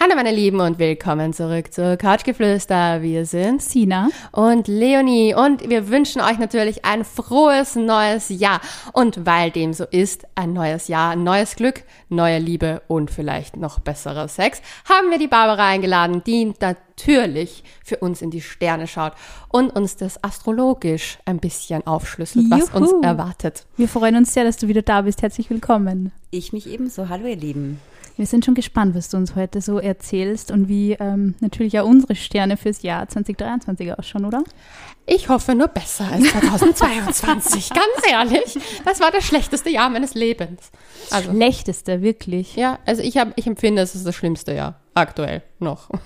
Hallo meine Lieben und willkommen zurück zu Couchgeflüster. Wir sind Sina und Leonie und wir wünschen euch natürlich ein frohes neues Jahr. Und weil dem so ist, ein neues Jahr, neues Glück, neue Liebe und vielleicht noch besserer Sex, haben wir die Barbara eingeladen, die natürlich für uns in die Sterne schaut und uns das astrologisch ein bisschen aufschlüsselt, was Juhu. uns erwartet. Wir freuen uns sehr, dass du wieder da bist. Herzlich willkommen. Ich mich ebenso. Hallo ihr Lieben. Wir sind schon gespannt, was du uns heute so erzählst und wie ähm, natürlich auch unsere Sterne fürs Jahr 2023 ausschauen, oder? Ich hoffe nur besser als 2022, ganz ehrlich. Das war das schlechteste Jahr meines Lebens. Also, Schlechteste, wirklich. ja, also ich, hab, ich empfinde, es ist das schlimmste Jahr aktuell noch.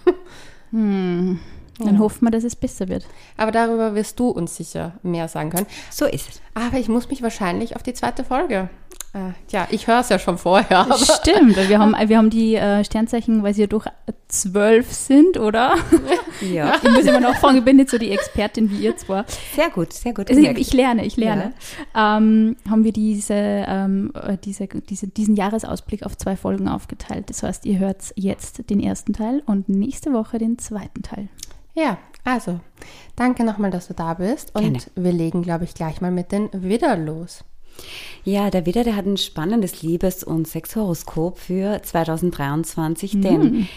Hm. Dann hoffen wir, dass es besser wird. Aber darüber wirst du uns sicher mehr sagen können. So ist es. Aber ich muss mich wahrscheinlich auf die zweite Folge. Äh, ja, ich höre es ja schon vorher. Stimmt, wir haben, wir haben die äh, Sternzeichen, weil sie ja durch zwölf sind, oder? Ja, Ich muss immer noch fragen, ich bin nicht so die Expertin wie ihr zwar. sehr gut, sehr gut. Also ich, ich lerne, ich lerne. Ja. Ähm, haben wir diese, ähm, äh, diese, diese, diesen Jahresausblick auf zwei Folgen aufgeteilt. Das heißt, ihr hört jetzt den ersten Teil und nächste Woche den zweiten Teil. ja, also, danke nochmal, dass du da bist. Und Gerne. wir legen, glaube ich, gleich mal mit den Widder los. Ja, der Widder, der hat ein spannendes Liebes- und Sexhoroskop für 2023, Mhm. denn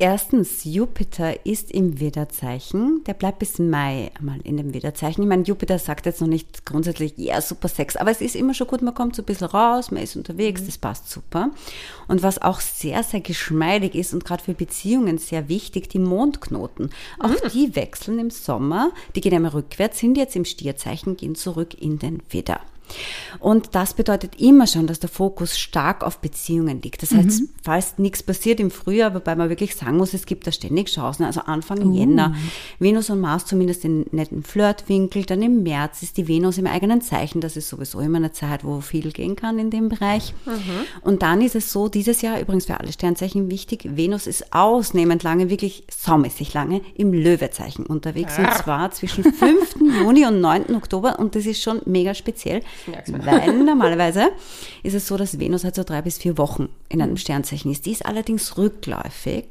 erstens, Jupiter ist im Widderzeichen. Der bleibt bis Mai mal in dem Widderzeichen. Ich meine, Jupiter sagt jetzt noch nicht grundsätzlich, ja, super Sex, aber es ist immer schon gut, man kommt so ein bisschen raus, man ist unterwegs, das passt super. Und was auch sehr, sehr geschmeidig ist und gerade für Beziehungen sehr wichtig, die Mondknoten. Auch die wechseln im Sommer, die gehen einmal rückwärts, sind jetzt im Stierzeichen, gehen zurück in den Widder. Und das bedeutet immer schon, dass der Fokus stark auf Beziehungen liegt. Das heißt, falls nichts passiert im Frühjahr, wobei man wirklich sagen muss, es gibt da ständig Chancen. Also Anfang Jänner, Venus und Mars zumindest in netten Flirtwinkel. Dann im März ist die Venus im eigenen Zeichen. Das ist sowieso immer eine Zeit, wo viel gehen kann in dem Bereich. Und dann ist es so, dieses Jahr übrigens für alle Sternzeichen wichtig, Venus ist ausnehmend lange, wirklich saumäßig lange im Löwezeichen unterwegs. Und zwar zwischen 5. Juni und 9. Oktober. Und das ist schon mega speziell. Merk's mir. Weil normalerweise ist es so, dass Venus halt so drei bis vier Wochen in einem Sternzeichen ist. Die ist allerdings rückläufig.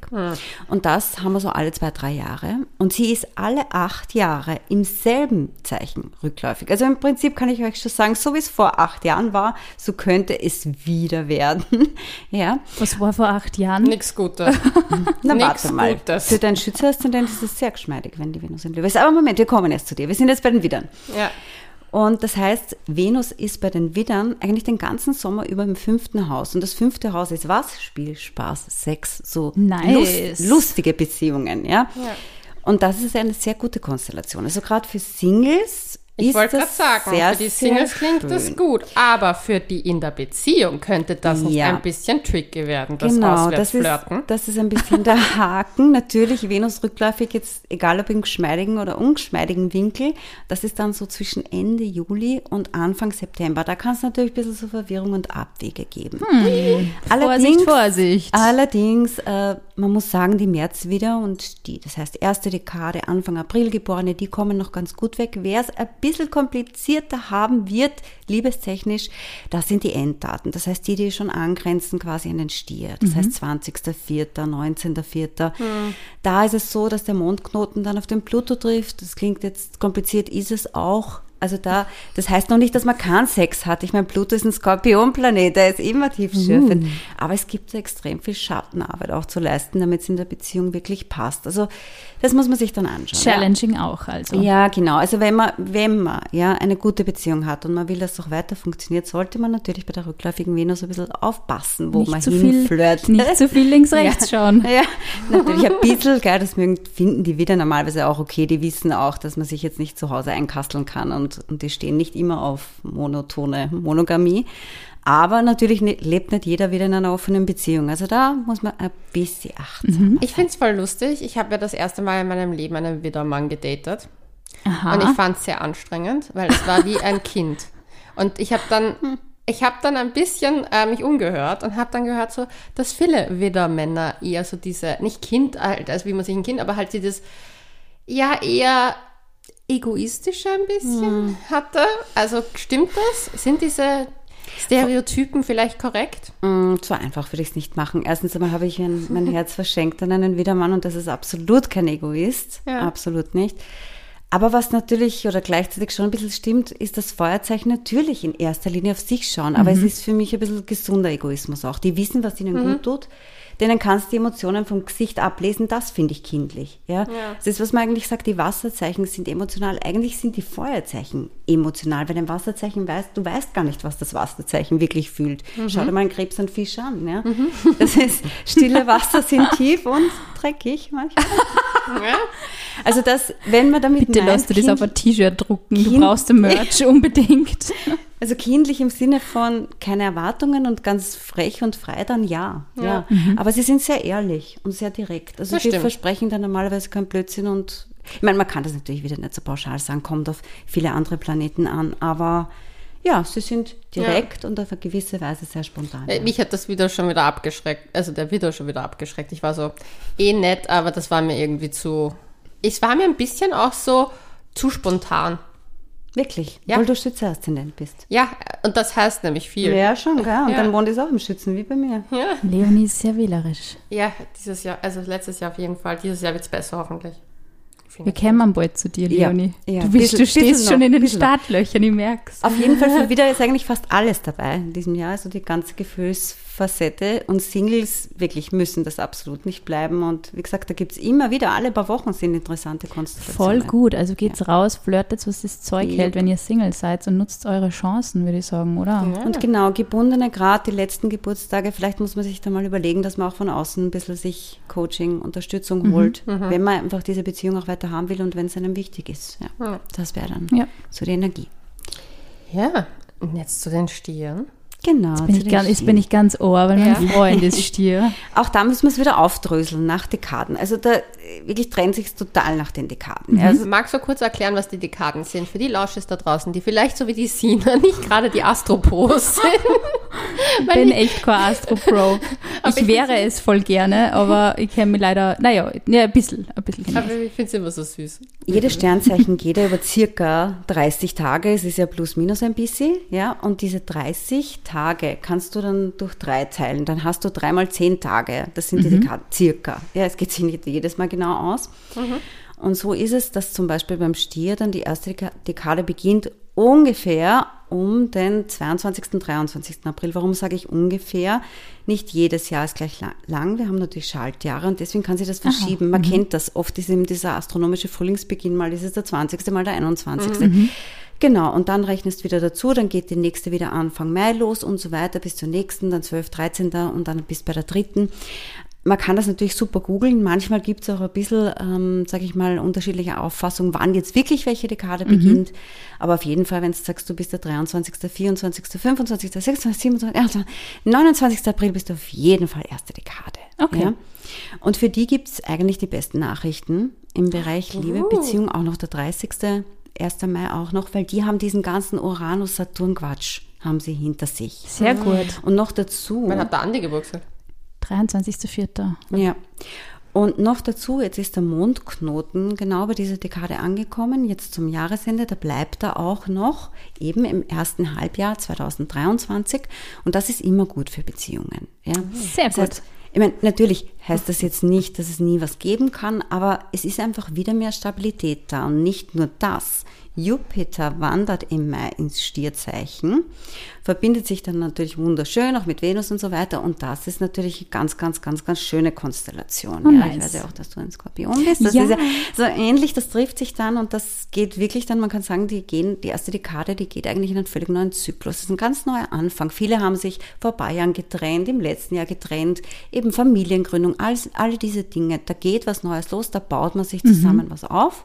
Und das haben wir so alle zwei, drei Jahre. Und sie ist alle acht Jahre im selben Zeichen rückläufig. Also im Prinzip kann ich euch schon sagen, so wie es vor acht Jahren war, so könnte es wieder werden. Ja. Was war vor acht Jahren? Nix Gutes. Na, Nix warte mal. Gutes. Für deinen Schütze-Aszendent ist es sehr geschmeidig, wenn die Venus in Löwe ist. Aber Moment, wir kommen erst zu dir. Wir sind jetzt bei den Widern. Ja. Und das heißt, Venus ist bei den Widdern eigentlich den ganzen Sommer über im fünften Haus. Und das fünfte Haus ist was? Spiel, Spaß, Sex, so Nice. lust, lustige Beziehungen, ja? Ja. Und das ist eine sehr gute Konstellation. Also gerade für Singles Ich wollte gerade sagen, sehr, für die Singles klingt schön. das gut, aber für die in der Beziehung könnte das Ja. ein bisschen tricky werden, das Genau, das ist, das ist ein bisschen der Haken. Natürlich Venus rückläufig jetzt, egal ob im geschmeidigen oder ungeschmeidigen Winkel, das ist dann so zwischen Ende Juli und Anfang September. Da kann es natürlich ein bisschen so Verwirrung und Abwege geben. Vorsicht, Vorsicht. Allerdings, äh, man muss sagen, die März wieder und die, das heißt erste Dekade, Anfang April geborene, die kommen noch ganz gut weg. Wer es ein bisschen komplizierter haben wird, liebestechnisch, das sind die Enddaten. Das heißt, die, die schon angrenzen quasi an den Stier. Das heißt 20.04., 19.04. Da ist es so, dass der Mondknoten dann auf den Pluto trifft. Das klingt jetzt kompliziert, ist es auch. Also da, das heißt noch nicht, dass man keinen Sex hat. Ich meine, Pluto ist ein Skorpionplanet, der ist immer tiefschürfend. Aber es gibt so extrem viel Schattenarbeit auch zu leisten, damit es in der Beziehung wirklich passt. Also das muss man sich dann anschauen. ja. Challenging auch, also. Ja, genau. Also wenn man, wenn man ja eine gute Beziehung hat und man will, dass es auch weiter funktioniert, sollte man natürlich bei der rückläufigen Venus ein bisschen aufpassen, wo man nicht zu viel, hinflirtet. nicht zu viel links, rechts schauen. Ja, natürlich ein bisschen, gell, das mögen, finden die wieder normalerweise auch okay. Die wissen auch, dass man sich jetzt nicht zu Hause einkasteln kann und, und die stehen nicht immer auf monotone Monogamie. Aber natürlich ne, lebt nicht jeder wieder in einer offenen Beziehung. Also da muss man ein bisschen achten. Ich finde es voll lustig. Ich habe ja das erste Mal in meinem Leben einen Widdermann gedatet. Aha. Und ich fand es sehr anstrengend, weil es war wie ein Kind. Und ich habe dann, ich habe dann ein bisschen äh, mich umgehört und habe dann gehört, so, dass viele Widdermänner eher so diese, nicht Kind, halt, also wie man sich ein Kind, aber halt dieses, ja, eher egoistische ein bisschen hatte. Also stimmt das? Sind diese Stereotypen vielleicht korrekt? Mm, so einfach würde ich es nicht machen. Erstens einmal habe ich mein, mein Herz verschenkt an einen Widermann und das ist absolut kein Egoist. Ja. Absolut nicht. Aber was natürlich oder gleichzeitig schon ein bisschen stimmt, ist das Feuerzeichen natürlich in erster Linie auf sich schauen. Aber es ist für mich ein bisschen gesunder Egoismus auch. Die wissen, was ihnen gut tut. Denen kannst du die Emotionen vom Gesicht ablesen. Das finde ich kindlich. Ja? Das ist, was man eigentlich sagt, die Wasserzeichen sind emotional. Eigentlich sind die Feuerzeichen emotional. Weil ein Wasserzeichen weiß, du weißt gar nicht, was das Wasserzeichen wirklich fühlt. Schau dir mal einen Krebs und Fisch an. Ja? Das ist, stille Wasser sind tief und dreckig manchmal. Also das, wenn man damit Bitte lass du das auf ein T-Shirt drucken. Du Kind- brauchst den Merch unbedingt. Also kindlich im Sinne von keine Erwartungen und ganz frech und frei, dann ja. ja. Aber sie sind sehr ehrlich und sehr direkt. Also Das sie stimmt. versprechen dann normalerweise keinen Blödsinn und ich meine, man kann das natürlich wieder nicht so pauschal sagen, kommt auf viele andere Planeten an, aber ja, sie sind direkt und auf eine gewisse Weise sehr spontan. Äh, Mich hat das wieder schon wieder abgeschreckt. Also der Video schon wieder abgeschreckt. Ich war so eh nett, aber das war mir irgendwie zu. Es war mir ein bisschen auch so zu spontan. Wirklich, Ja. weil du Schütze-Aszendent bist. Ja, und das heißt nämlich viel. Ja, schon, gell? Und Ja. dein Mond ist auch im Schützen, wie bei mir. Leonie ist sehr wählerisch. Ja, dieses Jahr, also letztes Jahr auf jeden Fall. Dieses Jahr wird es besser, hoffentlich. Wir kämen bald zu dir, Ja, Leonie. ja, du, bist, bisschen- du stehst schon noch, in den. Startlöchern, ich merk's. Auf jeden Fall für wieder ist eigentlich fast alles dabei in diesem Jahr. Also die ganze Gefühlsfacette und Singles wirklich müssen das absolut nicht bleiben. Und wie gesagt, da gibt es immer wieder, alle paar Wochen sind interessante Voll Konstellationen. gut. Also geht's raus, flirtet, was das Zeug Ja. hält, wenn ihr Single seid und nutzt eure Chancen, würde ich sagen, oder? Und genau, gebundene, gerade die letzten Geburtstage, vielleicht muss man sich da mal überlegen, dass man auch von außen ein bisschen sich Coaching, Unterstützung holt, wenn man einfach diese Beziehung auch weiter haben will und wenn es einem wichtig ist. Ja, Das wäre dann Ja. so die Energie. Ja, und jetzt zu den Stieren. Genau. Bin zu ich ganz, jetzt bin ich ganz ohr, weil Ja. mein Freund ist Stier. Auch da müssen wir es wieder aufdröseln nach Dekaden. Also da wirklich trennt sich total nach den Dekaden. Ja, Also, Magst du kurz erklären, was die Dekaden sind? Für die Lausches da draußen, die vielleicht so wie die Sina nicht gerade die Astropros sind. Ich bin echt kein Astro Pro. Aber Ich ich wäre es voll gerne, aber ich kenne mich leider, naja, ja, ein bisschen, ein bisschen Aber ich finde es immer so süß. Jedes Sternzeichen geht ja über circa 30 Tage. Es ist ja plus minus ein bisschen, ja. Und diese 30 Tage kannst du dann durch drei teilen. Dann hast du dreimal zehn Tage. Das sind die Dekaden, circa. Ja, es geht sich nicht jedes Mal genau aus. Und so ist es, dass zum Beispiel beim Stier dann die erste Deka- Dekade beginnt ungefähr um den 22. und 23. April. Warum sage ich ungefähr? Nicht jedes Jahr ist gleich la- lang. Wir haben natürlich Schaltjahre und deswegen kann sich das verschieben. Man kennt das. Oft ist eben dieser astronomische Frühlingsbeginn, mal ist es der 20., mal der 21. Genau, und dann rechnest du wieder dazu, dann geht die nächste wieder Anfang Mai los und so weiter bis zur nächsten, dann 12, 13. und dann bis bei der dritten. Man kann das natürlich super googeln. Manchmal gibt es auch ein bisschen, ähm, sage ich mal, unterschiedliche Auffassungen, wann jetzt wirklich welche Dekade beginnt. Aber auf jeden Fall, wenn du sagst, du bist der 23., 24., 25., 26., 27., 28., 29. April, bist du auf jeden Fall erste Dekade. Okay. Ja? Und für die gibt es eigentlich die besten Nachrichten im Bereich Liebe, Beziehung, auch noch der 30. 1. Mai auch noch, weil die haben diesen ganzen Uranus-Saturn-Quatsch, haben sie hinter sich. Sehr gut. Und noch dazu. Wann hat der Andi Geburtstag? 23.04. Ja. Und noch dazu, jetzt ist der Mondknoten genau bei dieser Dekade angekommen, jetzt zum Jahresende, da bleibt er auch noch eben im ersten Halbjahr 2023 und das ist immer gut für Beziehungen. Ja. Sehr Das gut. heißt, ich meine, natürlich heißt das jetzt nicht, dass es nie was geben kann, aber es ist einfach wieder mehr Stabilität da und nicht nur das. Jupiter wandert im Mai ins Stierzeichen, verbindet sich dann natürlich wunderschön, auch mit Venus und so weiter. Und das ist natürlich eine ganz, ganz, ganz, ganz schöne Konstellation. Oh, ja, Ich nice. weiß ja auch, dass du ein Skorpion bist. Das Ja. ist ja so ähnlich, das trifft sich dann und das geht wirklich dann, man kann sagen, die gehen, die erste Dekade, die geht eigentlich in einen völlig neuen Zyklus. Das ist ein ganz neuer Anfang. Viele haben sich vor paar Jahren getrennt, im letzten Jahr getrennt, eben Familiengründung, alles, alle diese Dinge. Da geht was Neues los, da baut man sich zusammen was auf.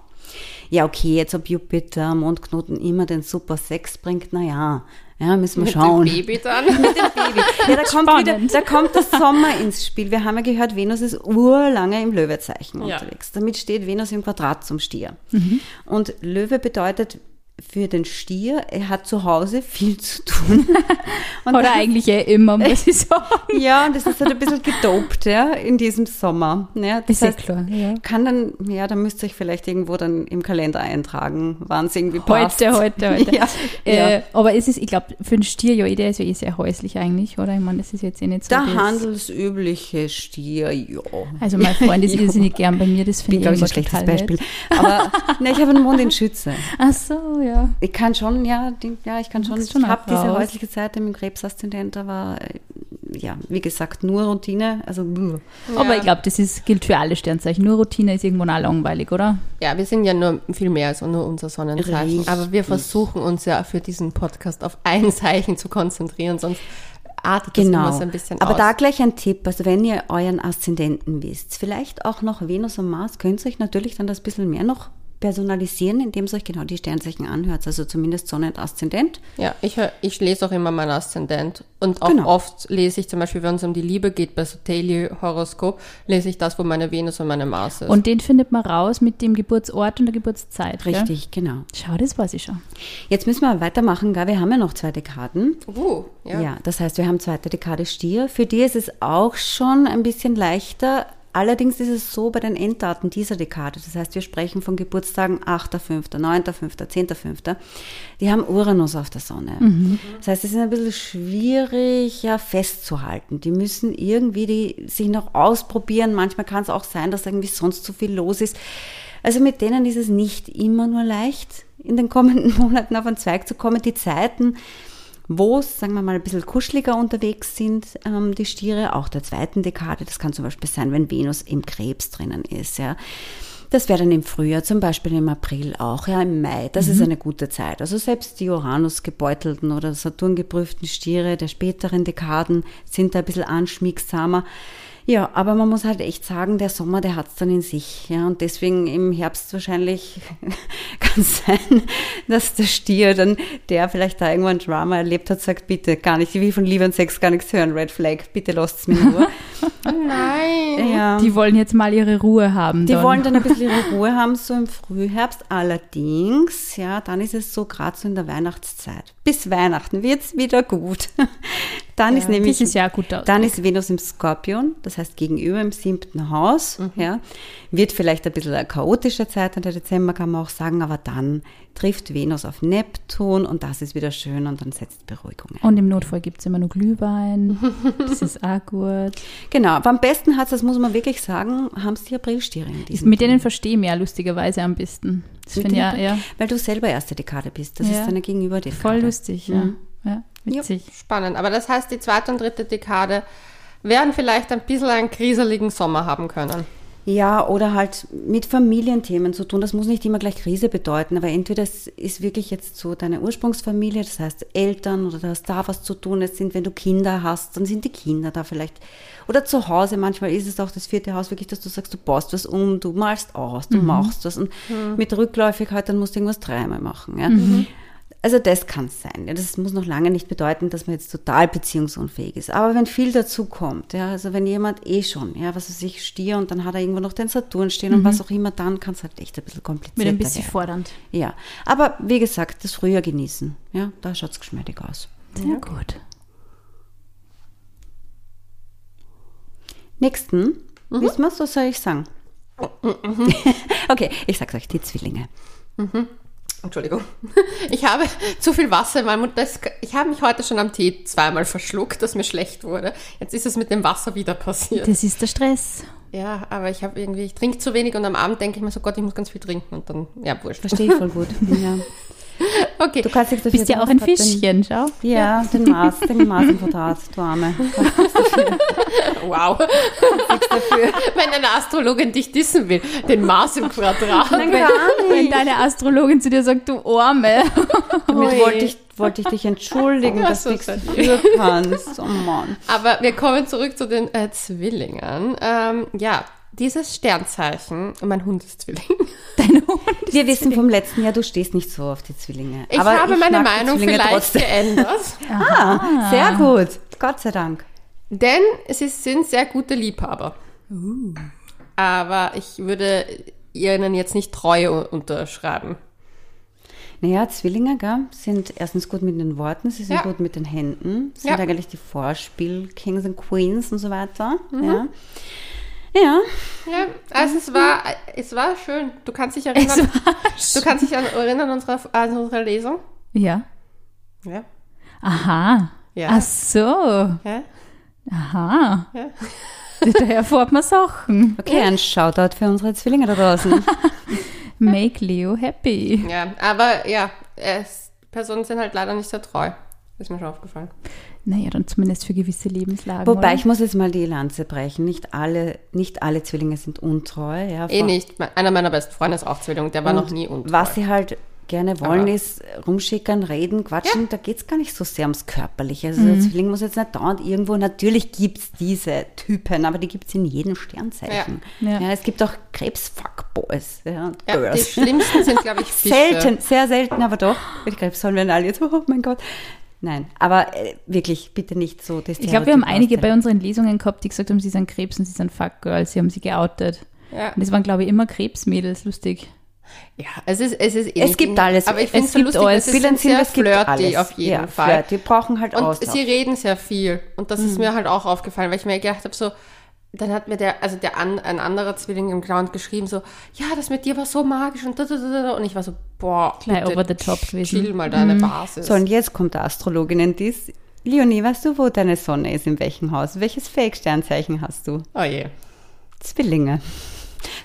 Ja, okay, jetzt ob Jupiter, Mondknoten immer den super Sex bringt, naja, ja, müssen wir Mit schauen. dem Baby dann? Baby. Ja, da kommt, wieder, da kommt der Sommer ins Spiel. Wir haben ja gehört, Venus ist urlange im Löwezeichen Ja. unterwegs. Damit steht Venus im Quadrat zum Stier. Und Löwe bedeutet für den Stier, er hat zu Hause viel zu tun. Und Oder eigentlich eh immer, muss ich sagen. Ja, und das ist halt ein bisschen gedopt, ja, in diesem Sommer. Ja, das Ist eh heißt, klar, ja. kann dann, ja, da müsst ihr euch vielleicht irgendwo dann im Kalender eintragen, wann es irgendwie passt. Heute, heute, heute. Ja, Äh, ja. Aber es ist, ich glaube, für einen Stier, ja, der ist ja eh sehr häuslich eigentlich, oder? Ich meine, das ist jetzt eh nicht so. Der handelsübliche Stier, ja. Also mein Freund ist irrsinnig gern bei mir, das finde ich ich, ein schlechtes Beispiel. Aber ne, ich habe einen Mond in Schütze. Ach so, ja. Ich kann schon, ja, die, ja, ich kann schon, ich habe diese raus. häusliche Seite mit dem Krebsaszendent, aber äh, ja, wie gesagt, nur Routine, also bluh. Aber ich glaube, das ist, gilt für alle Sternzeichen. Nur Routine ist irgendwann auch langweilig, oder? Ja, wir sind ja nur viel mehr als nur unser Sonnenzeichen. Richtig. Aber wir versuchen uns ja für diesen Podcast auf ein Zeichen zu konzentrieren, sonst artet das immer Genau. so ein bisschen Aber aus. da gleich ein Tipp, also wenn ihr euren Aszendenten wisst, vielleicht auch noch Venus und Mars, könnt ihr euch natürlich dann das bisschen mehr noch personalisieren, indem ihr euch genau die Sternzeichen anhört, also zumindest Sonne und Aszendent. Ja, ich, hör- ich lese auch immer meinen Aszendent. Und auch Genau. oft lese ich zum Beispiel, wenn es um die Liebe geht, bei so Daily Horoskop, lese ich das, wo meine Venus und meine Mars ist. Und den findet man raus mit dem Geburtsort und der Geburtszeit. Gell? Richtig, genau. Schau, das weiß ich schon. Jetzt müssen wir weitermachen, gell? wir haben ja noch zwei Dekaden. uh, ja. Ja. das heißt, wir haben zweite Dekade Stier. Für die ist es auch schon ein bisschen leichter. Allerdings ist es so bei den Enddaten dieser Dekade. Das heißt, wir sprechen von Geburtstagen 8.5., 9.5., 10.5. Die haben Uranus auf der Sonne. Das heißt, es ist ein bisschen schwierig ja, festzuhalten. Die müssen irgendwie die, sich noch ausprobieren. Manchmal kann es auch sein, dass irgendwie sonst zu viel los ist. Also mit denen ist es nicht immer nur leicht, in den kommenden Monaten auf einen Zweig zu kommen. Die Zeiten, wo es, sagen wir mal, ein bisschen kuscheliger unterwegs sind, ähm, die Stiere, auch der zweiten Dekade. Das kann zum Beispiel sein, wenn Venus im Krebs drinnen ist, ja. Das wäre dann im Frühjahr, zum Beispiel im April auch, ja, im Mai. Das ist eine gute Zeit. Also selbst die Uranus gebeutelten oder Saturn geprüften Stiere der späteren Dekaden sind da ein bisschen anschmiegsamer. Ja, aber man muss halt echt sagen, der Sommer, der hat's dann in sich. Ja, und deswegen im Herbst wahrscheinlich kann es sein, dass der Stier dann, der vielleicht da irgendwo ein Drama erlebt hat, sagt, bitte gar nicht, ich will von Liebe und Sex gar nichts hören, Red Flag, bitte lasst's mir nur. Nein. ja. Die wollen jetzt mal ihre Ruhe haben. Die dann. wollen dann ein bisschen ihre Ruhe haben, so im Frühherbst. Allerdings, ja, dann ist es so gerade so in der Weihnachtszeit. Bis Weihnachten wird's wieder gut. Dann ist nämlich, das ist ja ein guter dann ist Venus im Skorpion, das heißt gegenüber im siebten Haus, ja. Wird vielleicht ein bisschen eine chaotische Zeit, der Dezember kann man auch sagen, aber dann trifft Venus auf Neptun und das ist wieder schön und dann setzt Beruhigung ein. Und im Notfall gibt es immer nur Glühwein. Das ist auch gut. Genau, aber am besten hat's, das muss man wirklich sagen, haben es die Aprilstiere in diesem Mit denen verstehe ich mich ja lustigerweise am besten. Das finde ich ja, ja Weil du selber erste Dekade bist. Das Ja. ist deine Gegenüber dir. voll lustig. Ja. Ja, witzig. Spannend. Aber das heißt, die zweite und dritte Dekade werden vielleicht ein bisschen einen kriseligen Sommer haben können. Ja, oder halt mit Familienthemen zu tun. Das muss nicht immer gleich Krise bedeuten, aber entweder es ist wirklich jetzt so deine Ursprungsfamilie, das heißt Eltern oder du hast da was zu tun. Es sind, wenn du Kinder hast, dann sind die Kinder da vielleicht. Oder zu Hause, manchmal ist es auch das vierte Haus wirklich, dass du sagst, du baust was um, du malst aus, du machst was. Und mit Rückläufigkeit, dann musst du irgendwas dreimal machen. Ja. Also das kann es sein. Ja. Das muss noch lange nicht bedeuten, dass man jetzt total beziehungsunfähig ist. Aber wenn viel dazu kommt, ja, also wenn jemand eh schon, ja, was weiß ich, Stier und dann hat er irgendwo noch den Saturn stehen und was auch immer, dann kann es halt echt ein bisschen komplizierter Mit ein bisschen werden. fordernd. Ja, aber wie gesagt, das Frühjahr genießen. Ja, da schaut es geschmeidig aus. Sehr gut. Nächsten, wissen wir was soll ich sagen? okay, ich sag's euch, die Zwillinge. Entschuldigung. Ich habe zu viel Wasser in meinem Mund. Das, ich habe mich heute schon am Tee zweimal verschluckt, dass mir schlecht wurde. Jetzt ist es mit dem Wasser wieder passiert. Das ist der Stress. Ja, aber ich habe irgendwie, ich trinke zu wenig und am Abend denke ich mir so, Gott, ich muss ganz viel trinken und dann, ja, wurscht. Verstehe ich voll gut. Ja. Okay. Du kannst dafür bist ja auch ein Fischchen, schau. Ja, den Mars, den Mars im Quadrat, du Arme. Wow. Wenn eine Astrologin dich dissen will, den Mars im Quadrat. Nein, gar Wenn nicht. deine Astrologin zu dir sagt, du Arme. Damit wollte ich, wollte ich dich entschuldigen, Ach dass so, du nichts kannst. Oh Mann. Aber wir kommen zurück zu den äh, Zwillingen. Ähm, ja, dieses Sternzeichen, mein Hund ist Zwilling. Dein Hund. Wir wissen vom letzten Jahr, du stehst nicht so auf die Zwillinge. Ich Aber habe meine mag die Meinung vielleicht trotzdem. geändert. Ah, sehr gut. Gott sei Dank. Denn sie sind sehr gute Liebhaber. Aber ich würde ihnen jetzt nicht Treue unterschreiben. Naja, Zwillinge gell, sind erstens gut mit den Worten, sie sind Ja. gut mit den Händen, sind Ja. eigentlich die Vorspiel-Kings und Queens und so weiter. Mhm. Ja. Ja, Ja, also es war, es war schön. Du kannst dich erinnern, du kannst dich an, erinnern an unsere, an unsere Lesung? Ja. Ja. Aha. Ja. Ach so. Ja. Aha. Ja. Daher fährt man Sachen. okay, ein Shoutout für unsere Zwillinge da draußen. Make Leo happy. ja, aber ja, es, Personen sind halt leider nicht sehr treu. Ist mir schon aufgefallen. Naja, dann zumindest für gewisse Lebenslagen. Wobei oder? ich muss jetzt mal die Lanze brechen. Nicht alle, nicht alle Zwillinge sind untreu. Ja, Eh nicht. Einer meiner besten Freunde ist auch Zwilling, der war Und noch nie untreu. Was sie halt gerne wollen, Aber- ist rumschickern, reden, quatschen. Da geht es gar nicht so sehr ums Körperliche. Also der Zwilling muss jetzt nicht dauernd irgendwo, natürlich gibt es diese Typen, aber die gibt es in jedem Sternzeichen. Ja. Ja. es gibt auch Krebs-Fuckboys ja, und ja, die schlimmsten sind, glaube ich, Fische. Selten, sehr selten, aber doch. Mit Krebs sollen wir alle jetzt, oh mein Gott. Nein, aber äh, wirklich, bitte nicht so. Das Ich glaube, wir haben einige bei unseren Lesungen gehabt, die gesagt haben, sie sind Krebs und sie sind Fuckgirls. Sie haben sie geoutet. Ja. Und das waren, glaube ich, immer Krebsmädels. Lustig. ja, es ist, es ist Es gibt alles. Aber ich Es finde es so gibt lustig, alles. es ist Vielen sehr es gibt flirty alles. auf jeden ja, Fall. Flirty, brauchen halt Und Austausch. sie reden sehr viel. Und das Mhm. ist mir halt auch aufgefallen, weil ich mir gedacht habe, so, dann hat mir der, also der an, ein anderer Zwilling im Ground geschrieben, so, ja, das mit dir war so magisch und da, da, da, da. Und ich war so, boah, Gleich bitte over the top gewesen. Chill mal deine Basis. So, und jetzt kommt der Astrologinnen-Diss. Leonie, weißt du, wo deine Sonne ist, in welchem Haus? Welches Fake-Sternzeichen hast du? oh je. Zwillinge.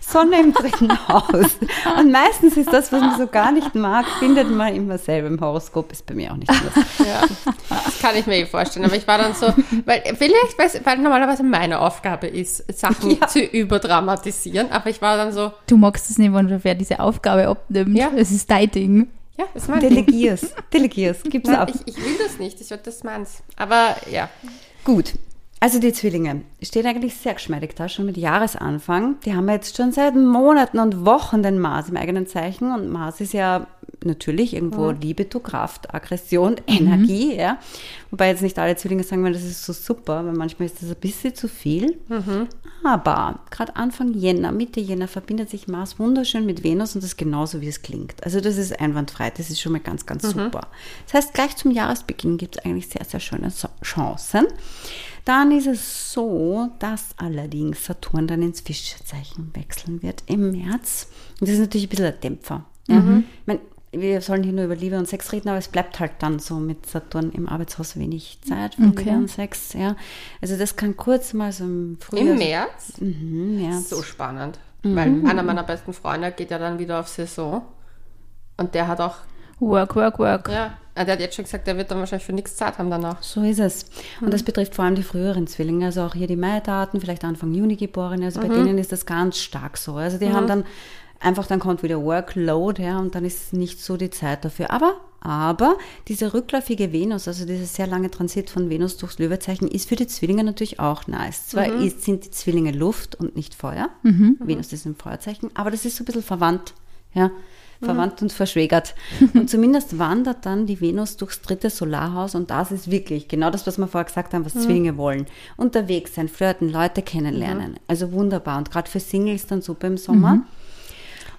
Sonne im dritten Haus. Und meistens ist das, was man so gar nicht mag, findet man immer selber im Horoskop. Ist bei mir auch nicht anders. Ja, das kann ich mir eh vorstellen. Aber ich war dann so, weil vielleicht, weil, normalerweise meine Aufgabe ist, Sachen zu überdramatisieren. Aber ich war dann so, Du magst es nicht, wenn wer diese Aufgabe abnimmt. Ja. Es ist dein Ding. ja, das ist mein Ding. Delegier's. Delegier's. Gib's ab. Ich, ich will das nicht, ich das ist meins. Aber ja, Gut. Also die Zwillinge stehen eigentlich sehr geschmeidig da, schon mit Jahresanfang. Die haben jetzt schon seit Monaten und Wochen den Mars im eigenen Zeichen. Und Mars ist ja natürlich irgendwo Liebe, du Kraft, Aggression, Energie, ja. Wobei jetzt nicht alle Zwillinge sagen, weil das ist so super, weil manchmal ist das ein bisschen zu viel. Aber gerade Anfang Jänner, Mitte Jänner verbindet sich Mars wunderschön mit Venus und das ist genauso, wie es klingt. Also das ist einwandfrei, das ist schon mal ganz, ganz super. Das heißt, gleich zum Jahresbeginn gibt es eigentlich sehr, sehr schöne Chancen. Dann ist es so, dass allerdings Saturn dann ins Fischzeichen wechseln wird im März. Und das ist natürlich ein bisschen ein Dämpfer. Ja. Ich meine, wir sollen hier nur über Liebe und Sex reden, aber es bleibt halt dann so mit Saturn im Arbeitshaus wenig Zeit für Okay. Liebe und Sex. Ja. Also das kann kurz mal so im Frühjahr. im März. Mhm, März. So spannend. Weil einer meiner besten Freunde geht ja dann wieder auf Saison. Und der hat auch, Work, work, work. ja, äh, der hat jetzt schon gesagt, der wird dann wahrscheinlich für nichts Zeit haben danach. So ist es. Und das betrifft vor allem die früheren Zwillinge, also auch hier die Mai-Daten, vielleicht Anfang Juni geborene. Also bei denen ist das ganz stark so. Also die haben dann einfach, dann kommt wieder Workload, ja, und dann ist nicht so die Zeit dafür. Aber, aber diese rückläufige Venus, also dieses sehr lange Transit von Venus durchs Löwezeichen, ist für die Zwillinge natürlich auch nice. Zwar ist, sind die Zwillinge Luft und nicht Feuer. Venus ist im Feuerzeichen, aber das ist so ein bisschen verwandt, ja. Verwandt und verschwägert. Und zumindest wandert dann die Venus durchs dritte Solarhaus und das ist wirklich genau das, was wir vorher gesagt haben, was Zwillinge wollen. Unterwegs sein, flirten, Leute kennenlernen. Also wunderbar. Und gerade für Singles dann super im Sommer.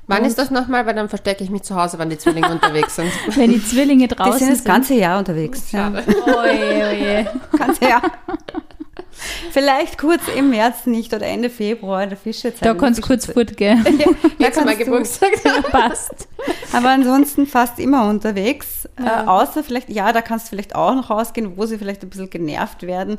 Wann ist das nochmal? Weil dann verstecke ich mich zu Hause, wann die Zwillinge unterwegs sind. Wenn die Zwillinge Die draußen sind das ganze Jahr unterwegs. Ja, Schade. Oje, oje. ganze Jahr. Vielleicht kurz im März nicht oder Ende Februar der Fischezeit. Da kannst du kurz fortgehen. kannst Jetzt mein du- Geburtstag. Passt. Aber ansonsten fast immer unterwegs. Äh, außer vielleicht, ja, da kannst du vielleicht auch noch rausgehen, wo sie vielleicht ein bisschen genervt werden.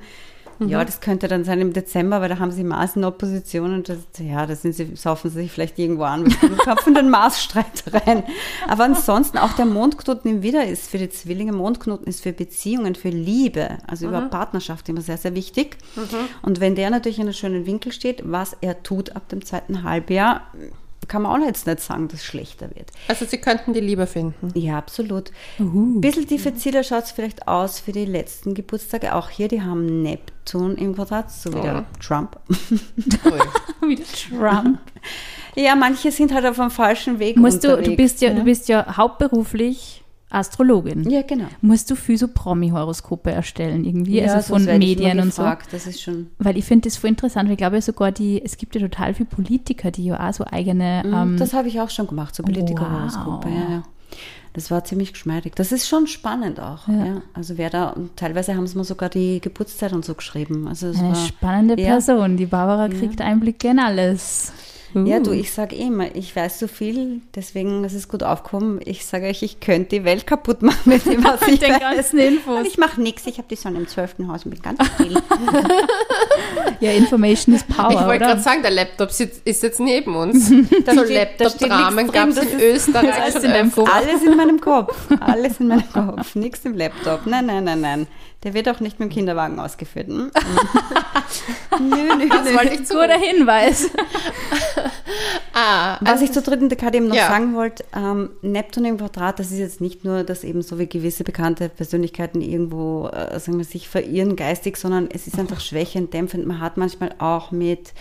Ja, das könnte dann sein im Dezember, weil da haben sie Mars in Opposition und das, ja, da sind sie, saufen sie sich vielleicht irgendwo an, mit Kopfen den Mars-Streitereien. Aber ansonsten auch der Mondknoten im Widder ist für die Zwillinge, Mondknoten ist für Beziehungen, für Liebe, also über Partnerschaft immer sehr, sehr wichtig. Und wenn der natürlich in einem schönen Winkel steht, was er tut ab dem zweiten Halbjahr, kann man auch jetzt nicht sagen, dass es schlechter wird. Also sie könnten die Liebe finden. Ja, absolut. Ein bisschen diffiziler schaut es vielleicht aus für die letzten Geburtstage. Auch hier, die haben Neptun im Quadrat, so wie der Trump. Wieder Trump. Ja, manche sind halt auf einem falschen Weg Musst du, unterwegs. du bist ja, du bist ja hauptberuflich Astrologin. Ja, genau. Musst du viel so Promi-Horoskope erstellen irgendwie, ja, also von Medien und so? gefragt. Das ist schon. Weil ich finde das voll interessant, weil ich glaube ja sogar die, es gibt ja total viele Politiker, die ja auch so eigene, ähm, das habe ich auch schon gemacht, so Politikerhoroskope. Wow. Ja, ja. Das war ziemlich geschmeidig. Das ist schon spannend auch. Ja. Also wer da, und teilweise haben sie mir sogar die Geburtszeit und so geschrieben. Also Eine spannende ja. Person. Die Barbara kriegt Einblicke in alles. Ja, du, Uh. ich sage immer, ich weiß so viel, deswegen ist es gut aufgekommen. Ich sage euch, ich könnte die Welt kaputt machen mit dem, was ich den weiß. ganzen Infos. Und ich mache nichts. Ich habe die Sonne im zwölften Haus mit ganz viel. Ja, Information is Power, Ich wollte gerade sagen, der Laptop sitzt, ist jetzt neben uns. so da steht Laptop-Dramen gab es in das ist- Österreich schon in. Alles in meinem Kopf. Alles in meinem Kopf. Nichts im Laptop. Nein, nein, nein, nein. Der wird auch nicht mit dem Kinderwagen ausgeführt. Hm? nö, nö, Das nö. wollte ich zu. Guter Hinweis. Ah, Was ich zur dritten Dekade eben noch Ja. sagen wollte, ähm, Neptun im Quadrat, das ist jetzt nicht nur, dass eben so wie gewisse bekannte Persönlichkeiten irgendwo, äh, sagen wir, sich verirren geistig, sondern es ist einfach schwächend, dämpfend. Man hat manchmal auch mit,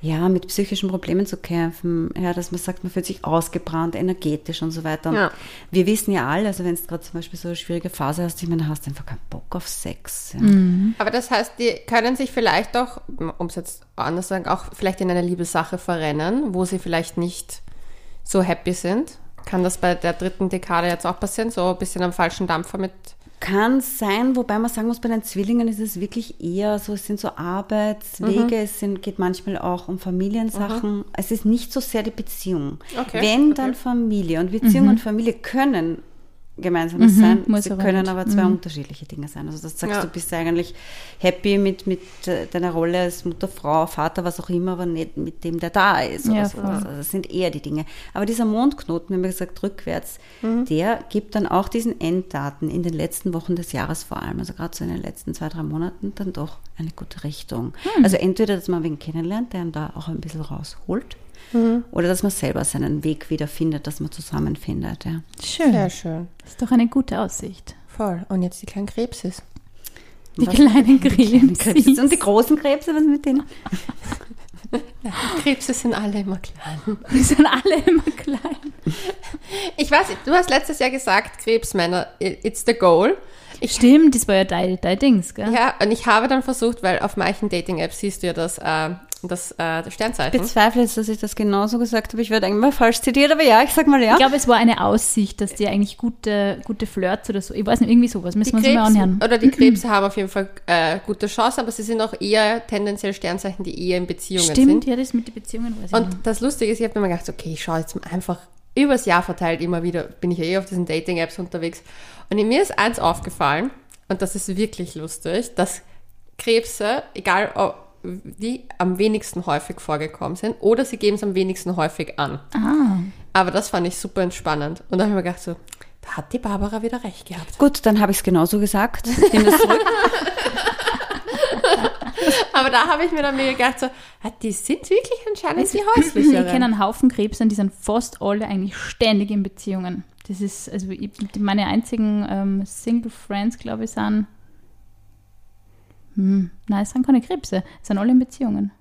ja, mit psychischen Problemen zu kämpfen, ja, dass man sagt, man fühlt sich ausgebrannt, energetisch und so weiter. Und Ja. Wir wissen ja alle, also wenn du gerade zum Beispiel so eine schwierige Phase hast, ich meine, hast einfach keinen Bock auf Sex. Ja. Aber das heißt, die können sich vielleicht auch, um es jetzt anders zu sagen, auch vielleicht in eine Liebessache verrennen, wo sie vielleicht nicht so happy sind. Kann das bei der dritten Dekade jetzt auch passieren? So ein bisschen am falschen Dampfer mit. Kann sein, wobei man sagen muss, bei den Zwillingen ist es wirklich eher so, es sind so Arbeitswege, Mhm. es sind, geht manchmal auch um Familiensachen. Es ist nicht so sehr die Beziehung. Okay, Wenn, okay. dann Familie. Und Beziehung und Familie können gemeinsames sein, muss sie aber können nicht. aber zwei unterschiedliche Dinge sein. Also das sagst Ja. du, bist eigentlich happy mit, mit äh, deiner Rolle als Mutter, Frau, Vater, was auch immer, aber nicht mit dem, der da ist. Oder Ja, so. voll. Also das sind eher die Dinge. Aber dieser Mondknoten, wir haben ja gesagt, rückwärts, Mhm. der gibt dann auch diesen Enddaten in den letzten Wochen des Jahres vor allem, also gerade so in den letzten zwei, drei Monaten, dann doch eine gute Richtung. Hm. Also entweder, dass man wen kennenlernt, der ihn da auch ein bisschen rausholt, Mhm. oder dass man selber seinen Weg wieder findet, dass man zusammenfindet. Ja. Schön. Sehr schön. Ist doch eine gute Aussicht. Voll. Und jetzt die kleinen Krebses. Die kleinen Grillen. Krebse. Und die großen Krebse, was mit denen? Krebse sind alle immer klein. Die sind alle immer klein. Ich weiß, du hast letztes Jahr gesagt, Krebsmänner, it's the goal. Ich, Stimmt, das war ja dein, dein Dings, gell? ja, und ich habe dann versucht, weil auf manchen Dating-Apps siehst du ja das, äh, das, äh, das Sternzeichen. bezweifle jetzt, dass ich das genauso gesagt habe. Ich werde eigentlich mal falsch zitiert, aber ja, ich sag mal ja. Ich glaube, es war eine Aussicht, dass die eigentlich gute, gute Flirts oder so. Ich weiß nicht, irgendwie sowas. Müssen wir uns mal Krebs, anhören. oder die Krebse haben auf jeden Fall äh, gute Chancen, aber sie sind auch eher tendenziell Sternzeichen, die eher in Beziehungen Stimmt, sind. ja, das mit den Beziehungen weiß ich Und das Lustige ist, ich habe mir mal gedacht, okay, ich schaue jetzt mal einfach übers Jahr verteilt immer wieder, bin ich ja eh auf diesen Dating-Apps unterwegs. Und in mir ist eins aufgefallen, und das ist wirklich lustig, dass Krebse, egal ob die am wenigsten häufig vorgekommen sind oder sie geben es am wenigsten häufig an. Ah, Aber das fand ich super entspannend. Und da habe ich mir gedacht, so, da hat die Barbara wieder recht gehabt. Gut, dann habe ich es genauso gesagt. Ich nehme das zurück. Aber da habe ich mir dann mir gedacht, so, ah, die sind wirklich anscheinend die ich häuslicheren. kenne einen Haufen Krebs und die sind fast alle eigentlich ständig in Beziehungen. Das ist, also ich, meine einzigen ähm, Single Friends, glaube ich, sind. Hm, nein, es sind keine Krebse, es sind alle in Beziehungen.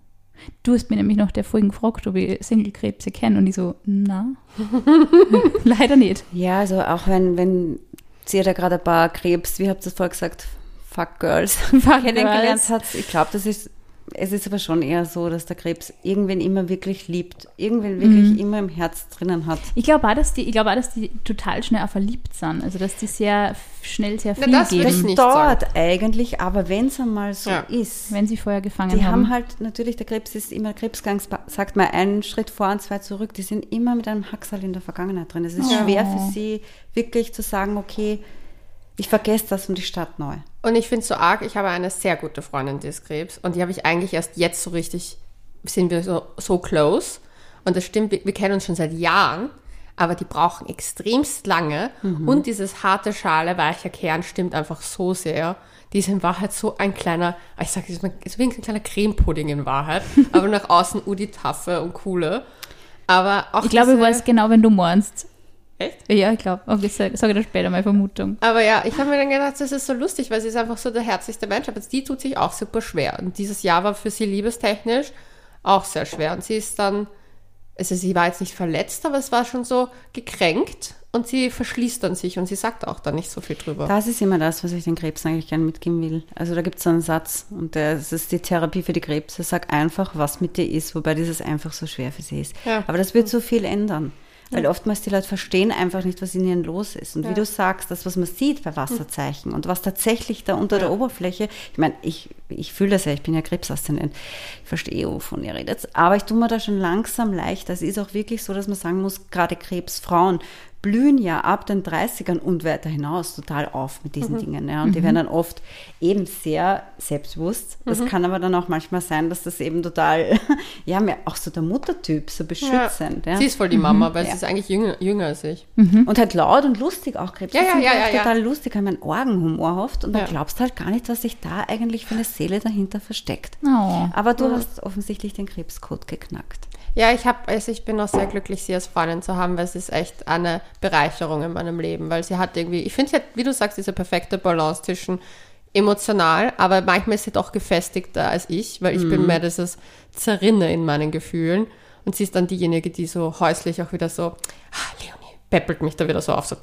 Du hast mir nämlich nach der Folge gefragt, ob ich Single-Krebse kenne und ich so, na, leider nicht. Ja, also auch wenn, wenn sie da gerade ein paar Krebs, wie habt ihr es vorher gesagt, Fuck Girls Fuck kennengelernt Girls. hat. Ich glaube, das ist, es ist aber schon eher so, dass der Krebs irgendwen immer wirklich liebt, irgendwen wirklich Mhm. immer im Herz drinnen hat. Ich glaube auch, dass die, ich glaube auch, dass die total schnell auch verliebt sind. Also dass die sehr schnell sehr Na, viel das würde geben, ich nicht Dort eigentlich, aber wenn es einmal so Ja. ist, wenn sie vorher gefangen die haben. haben halt natürlich, der Krebs ist immer, Krebsgang sagt mal einen Schritt vor und zwei zurück, die sind immer mit einem Hacksal in der Vergangenheit drin. Es ist Oh. schwer für sie, wirklich zu sagen, okay, ich vergesse das und ich starte neu. Und ich finde es so arg, ich habe eine sehr gute Freundin, die ist Krebs. Und die habe ich eigentlich erst jetzt so richtig, sind wir so, so close. Und das stimmt, wir, wir kennen uns schon seit Jahren, aber die brauchen extremst lange. Und dieses harte Schale, weicher Kern stimmt einfach so sehr. Die ist in Wahrheit so ein kleiner, ich sage es mal, so wie ein kleiner Cremepudding in Wahrheit, aber nach außen Udi Taffe und coole. Aber auch ich glaube, ich weiß genau, wenn du meinst. Echt? Ja, ich glaube. Okay, sage sag ich dir später meine Vermutung. Aber ja, ich habe mir dann gedacht, das ist so lustig, weil sie ist einfach so der herzlichste Mensch. Aber die tut sich auch super schwer. Und dieses Jahr war für sie liebestechnisch auch sehr schwer. Und sie ist dann, also sie war jetzt nicht verletzt, aber es war schon so gekränkt. Und sie verschließt dann sich und sie sagt auch da nicht so viel drüber. Das ist immer das, was ich den Krebs eigentlich gerne mitgeben will. Also da gibt es so einen Satz und das ist die Therapie für die Krebse. Sag einfach, was mit dir ist, wobei dieses einfach so schwer für sie ist. Ja. Aber das wird so viel ändern. Weil oftmals die Leute verstehen einfach nicht, was in ihnen los ist. Und wie du sagst, das, was man sieht bei Wasserzeichen und was tatsächlich da unter der Oberfläche, ich meine, ich, ich fühle das ja, ich bin ja Krebsaszendent, ich verstehe, wovon ihr redet, aber ich tue mir da schon langsam leicht. Es ist auch wirklich so, dass man sagen muss, gerade Krebsfrauen blühen ja ab den 30ern und weiter hinaus total auf mit diesen Dingen. Ja. Und die werden dann oft eben sehr selbstbewusst. Das kann aber dann auch manchmal sein, dass das eben total, ja, mehr auch so der Muttertyp, so beschützend. Ja. Sie ist voll die Mama, weil sie ist eigentlich jünger, jünger als ich. Und halt laut und lustig auch. Krebs Ja, ja, ja, ja, ja. total lustig, haben einen Orgenhumor oft und dann Ja. glaubst du halt gar nicht, was sich da eigentlich für eine Seele dahinter versteckt. Oh. Aber du hast offensichtlich den Krebscode geknackt. Ja, ich habe, also ich bin auch sehr glücklich, sie als Freundin zu haben, weil es ist echt eine Bereicherung in meinem Leben, weil sie hat irgendwie, ich finde, sie hat, wie du sagst, diese perfekte Balance zwischen emotional, aber manchmal ist sie doch gefestigter als ich, weil ich bin mehr dieses Zerrinne in meinen Gefühlen. Und sie ist dann diejenige, die so häuslich auch wieder so, ah, Leonie, peppelt mich da wieder so auf, so.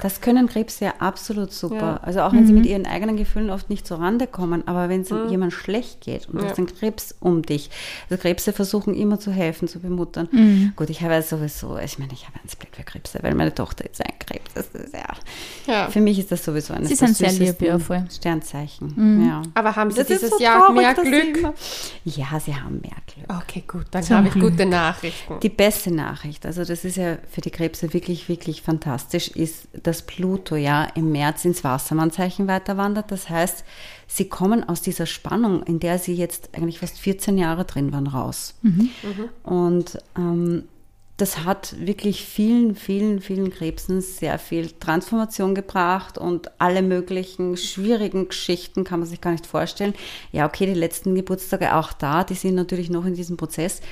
Das können Krebse ja absolut super. Ja. Also auch wenn sie mit ihren eigenen Gefühlen oft nicht zur Rande kommen, aber wenn es jemand schlecht geht und du Ja. hast einen Krebs um dich. Also Krebse versuchen immer zu helfen, zu bemuttern. Gut, ich habe ja sowieso, ich meine, ich habe einen Split für Krebse, weil meine Tochter ist ein Krebs. Ist ja, Ja. Für mich ist das sowieso eine Sie sind sehr liebevoll. Sternzeichen. Ja. Aber haben sie Das ist dieses so Jahr traurig, mehr Glück? immer- Ja, sie haben mehr Glück. Okay, gut, dann habe ich gute Nachrichten. Die beste Nachricht, also das ist ja für die Krebse wirklich, wirklich fantastisch, ist, dass Pluto ja im März ins Wassermannzeichen weiter wandert. Das heißt, sie kommen aus dieser Spannung, in der sie jetzt eigentlich fast 14 Jahre drin waren, raus. Und ähm, das hat wirklich vielen, vielen, vielen Krebsen sehr viel Transformation gebracht und alle möglichen schwierigen Geschichten kann man sich gar nicht vorstellen. Ja, okay, die letzten Geburtstage auch da, die sind natürlich noch in diesem Prozess,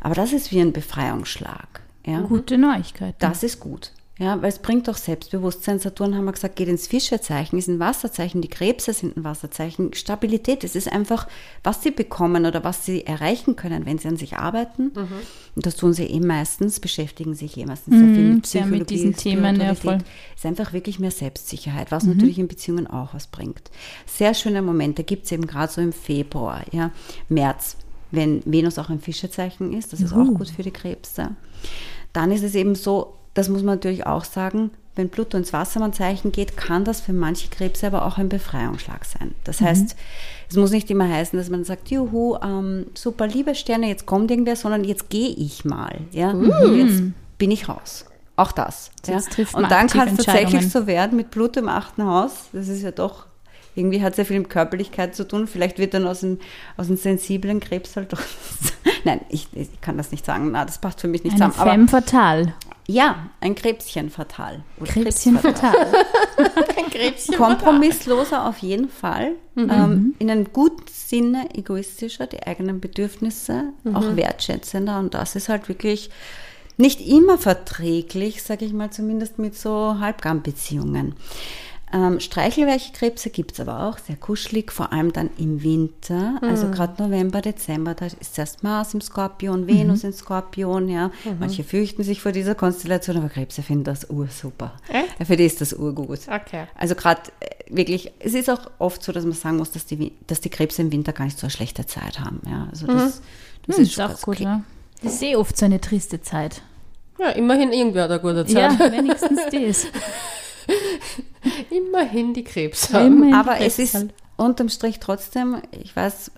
aber das ist wie ein Befreiungsschlag. Ja? Gute Neuigkeiten. Das ist gut. Ja, weil es bringt doch Selbstbewusstsein. Saturn haben wir gesagt, geht ins Fischezeichen, ist ein Wasserzeichen, die Krebse sind ein Wasserzeichen. Stabilität, es ist einfach, was sie bekommen oder was sie erreichen können, wenn sie an sich arbeiten. Und das tun sie eh meistens, beschäftigen sich eh meistens sehr viel mit sehr Psychologie, mit diesen Themen, ja, voll. Ist einfach wirklich mehr Selbstsicherheit, was natürlich in Beziehungen auch was bringt. Sehr schöne Momente gibt es eben gerade so im Februar, ja, März, wenn Venus auch im Fischezeichen ist, das ist auch gut für die Krebse. Dann ist es eben so, das muss man natürlich auch sagen, wenn Pluto ins Wassermannzeichen geht, kann das für manche Krebse aber auch ein Befreiungsschlag sein. Das heißt, es muss nicht immer heißen, dass man sagt, juhu, ähm, super, liebe Sterne, jetzt kommt irgendwer, sondern jetzt gehe ich mal. Ja? Jetzt bin ich raus. Auch das. Ja? Und dann kann es tatsächlich so werden mit Pluto im achten Haus. Das ist ja doch, irgendwie hat sehr viel mit Körperlichkeit zu tun. Vielleicht wird dann aus dem, aus dem sensiblen Krebs halt doch. Nein, ich, ich kann das nicht sagen. Na, das passt für mich nicht Eine zusammen. Aber Femme fatale. ja, ein Krebschen fatal. Oder Krebschen fatal. Ein Krebschen. Kompromissloser auf jeden Fall. Ähm, in einem guten Sinne egoistischer, die eigenen Bedürfnisse auch wertschätzender. Und das ist halt wirklich nicht immer verträglich, sage ich mal, zumindest mit so Halbgarnbeziehungen. Ähm, Streichelweiche Krebse gibt es aber auch, sehr kuschelig, vor allem dann im Winter, also gerade November, Dezember, da ist erst Mars im Skorpion, Venus im Skorpion, ja. Manche fürchten sich vor dieser Konstellation, aber Krebse finden das ursuper. Echt? Ja, für die ist das urgut. Okay. Also gerade äh, wirklich, es ist auch oft so, dass man sagen muss, dass die, dass die Krebse im Winter gar nicht so eine schlechte Zeit haben. Ja, also das, das Hm, ist ist schon auch gut, okay. ja. Das ist eh oft so eine triste Zeit. Ja, immerhin irgendwer hat eine gute Ja, Zeit. wenigstens das. Immerhin die Krebs haben. immerhin Aber die es ist unterm Strich trotzdem, ich weiß,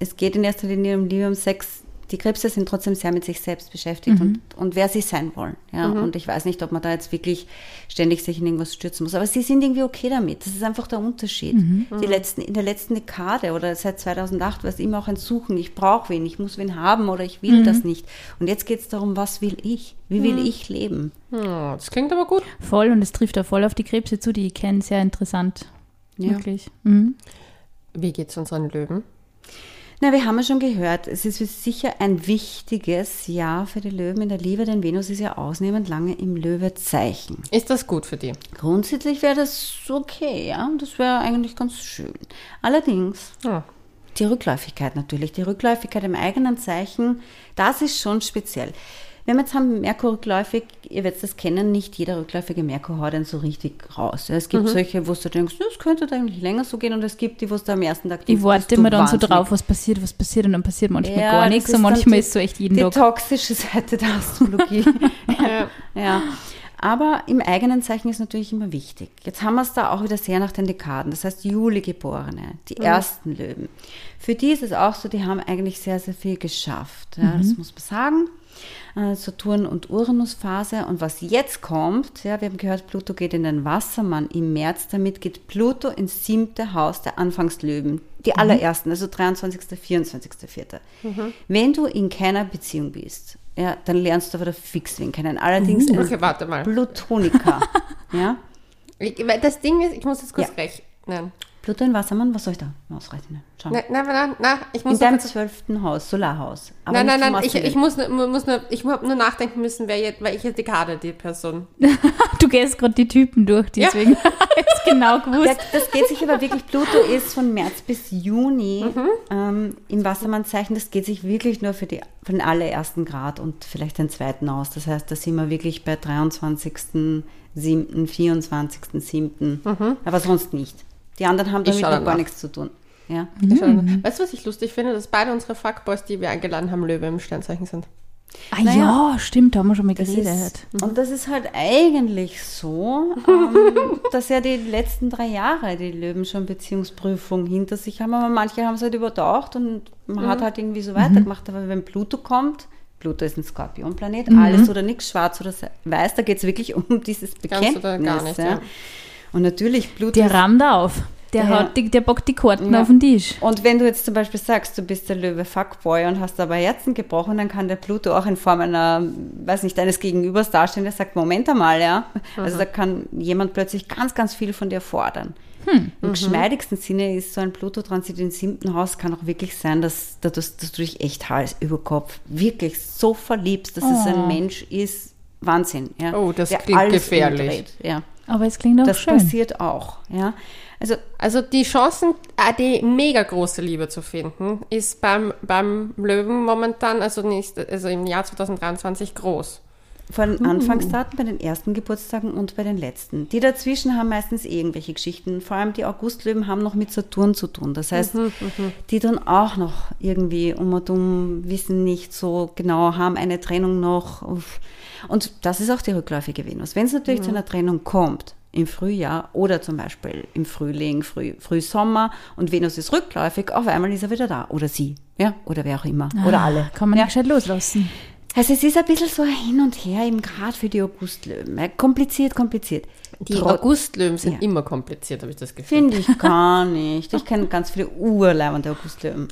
es geht in erster Linie um Liebe, um Sex. Die Krebse sind trotzdem sehr mit sich selbst beschäftigt und, und wer sie sein wollen. Ja? Und ich weiß nicht, ob man da jetzt wirklich ständig sich in irgendwas stürzen muss. Aber sie sind irgendwie okay damit. Das ist einfach der Unterschied. Die letzten, in der letzten Dekade oder seit 2008 war es immer auch ein Suchen. Ich brauche wen, ich muss wen haben oder ich will das nicht. Und jetzt geht es darum, was will ich? Wie will ich leben? Hm, das klingt aber gut. Voll und es trifft auch voll auf die Krebse zu, die ich kenne. Sehr interessant. Ja. Wirklich. Mhm. Wie geht's unseren Löwen? Na, wir haben ja schon gehört, es ist sicher ein wichtiges Jahr für die Löwen in der Liebe, denn Venus ist ja ausnehmend lange im Löwezeichen. Ist das gut für die? Grundsätzlich wäre das okay, ja, das wäre eigentlich ganz schön. Allerdings, Ja. die Rückläufigkeit natürlich, die Rückläufigkeit im eigenen Zeichen, das ist schon speziell. Wenn wir jetzt haben Merkur rückläufig, ihr werdet das kennen, nicht jeder rückläufige Merkur haut einen so richtig raus. Ja, es Mhm. gibt solche, wo du denkst, das könnte eigentlich länger so gehen und es gibt die, wo du am ersten Tag Ich denkst, warte bist du immer dann so drauf, was passiert, was passiert und dann passiert manchmal Ja, gar nichts und dann manchmal die- ist so echt jeden Die Tag. toxische Seite der Astrologie. Ja. ja. Aber im eigenen Zeichen ist natürlich immer wichtig. Jetzt haben wir es da auch wieder sehr nach den Dekaden. Das heißt, Juli-Geborene, die ersten Löwen. Für die ist es auch so, die haben eigentlich sehr, sehr viel geschafft. Ja, Das muss man sagen. Äh, Saturn- und Uranus-Phase. Und was jetzt kommt, ja, wir haben gehört, Pluto geht in den Wassermann im März. Damit geht Pluto ins siebte Haus der Anfangslöwen. Die allerersten, also 23., 24., Wenn du in keiner Beziehung bist, ja, dann lernst du aber der fix wen kennen. Allerdings ein Okay, warte mal. Plutoniker. ja? Ich, weil das Ding ist, ich muss jetzt kurz Ja. rechnen. Pluto in Wassermann, was soll ich da ausrechnen? Nein, nein, nein, nein, ich muss in deinem zwölften Haus, Solarhaus. Aber Nein, nein, nein, ich, ich muss, nur- muss nur, ich habe nur nachdenken müssen, wer jetzt, weil ich jetzt Dekade die Person. Du gehst gerade die Typen durch, deswegen jetzt genau Ja, gewusst. das geht sich aber wirklich, Pluto ist von März bis Juni Mhm. ähm, im Wassermannzeichen, das geht sich wirklich nur für, die, für den allerersten Grad und vielleicht den zweiten aus. Das heißt, da sind wir wirklich bei 23., 7., 24., 7., aber sonst nicht. Die anderen haben Mhm. Damit noch gar nach. nichts zu tun. Ja. Weißt du, was ich lustig finde? Dass beide unsere Fuckboys, die wir eingeladen haben, Löwe im Sternzeichen sind. Ah Naja, ja, stimmt, da haben wir schon mal geredet. ist, und das ist halt eigentlich so, ähm, dass ja die letzten drei Jahre die Löwen schon Beziehungsprüfung hinter sich haben, aber manche haben es halt überdacht und man hat halt irgendwie so weitergemacht. Aber wenn Pluto kommt, Pluto ist ein Skorpionplanet, alles oder nichts, schwarz oder weiß, da geht es wirklich um dieses Ganz Bekenntnis. oder gar nicht, ja. Und natürlich Pluto Der rammt auf. Der, Ja. hat die, der packt die Karten Ja. auf den Tisch. Und wenn du jetzt zum Beispiel sagst, du bist der Löwe Fuckboy und hast aber Herzen gebrochen, dann kann der Pluto auch in Form einer, weiß nicht, eines Gegenübers dastehen, der sagt, Moment einmal, ja. Also da kann jemand plötzlich ganz, ganz viel von dir fordern. Im geschmeidigsten Sinne ist so ein Pluto-Transit im siebten Haus, kann auch wirklich sein, dass, dass, dass du dich echt Hals über Kopf wirklich so verliebst, dass es ein Mensch ist, Wahnsinn. Ja, Oh, das klingt gefährlich. umdreht, Ja, Aber es klingt auch das schön. passiert auch. Ja, also Also die Chancen, äh, die mega große Liebe zu finden, ist beim, beim Löwen momentan, also, nicht, also im Jahr 2023 groß. Von Anfangsdaten bei den ersten Geburtstagen und bei den letzten. Die dazwischen haben meistens irgendwelche Geschichten. Vor allem die Augustlöwen haben noch mit Saturn zu tun. Das heißt, die tun auch noch irgendwie um und um, wissen nicht so genau, haben eine Trennung noch. Uff. Und das ist auch die rückläufige Venus. Wenn es natürlich zu einer Trennung kommt, im Frühjahr oder zum Beispiel im Frühling, Früh, Frühsommer und Venus ist rückläufig, auf einmal ist er wieder da. Oder sie, ja, oder wer auch immer. Oder Ah, alle. Kann man ja. gescheit loslassen. Also es ist ein bisschen so ein hin und her, eben gerade für die Augustlöwen. Kompliziert, kompliziert. Die Trot- Augustlöwen sind Ja. immer kompliziert, habe ich das Gefühl. Finde ich gar nicht. Ich kenne ganz viele urleibende Augustlöwen.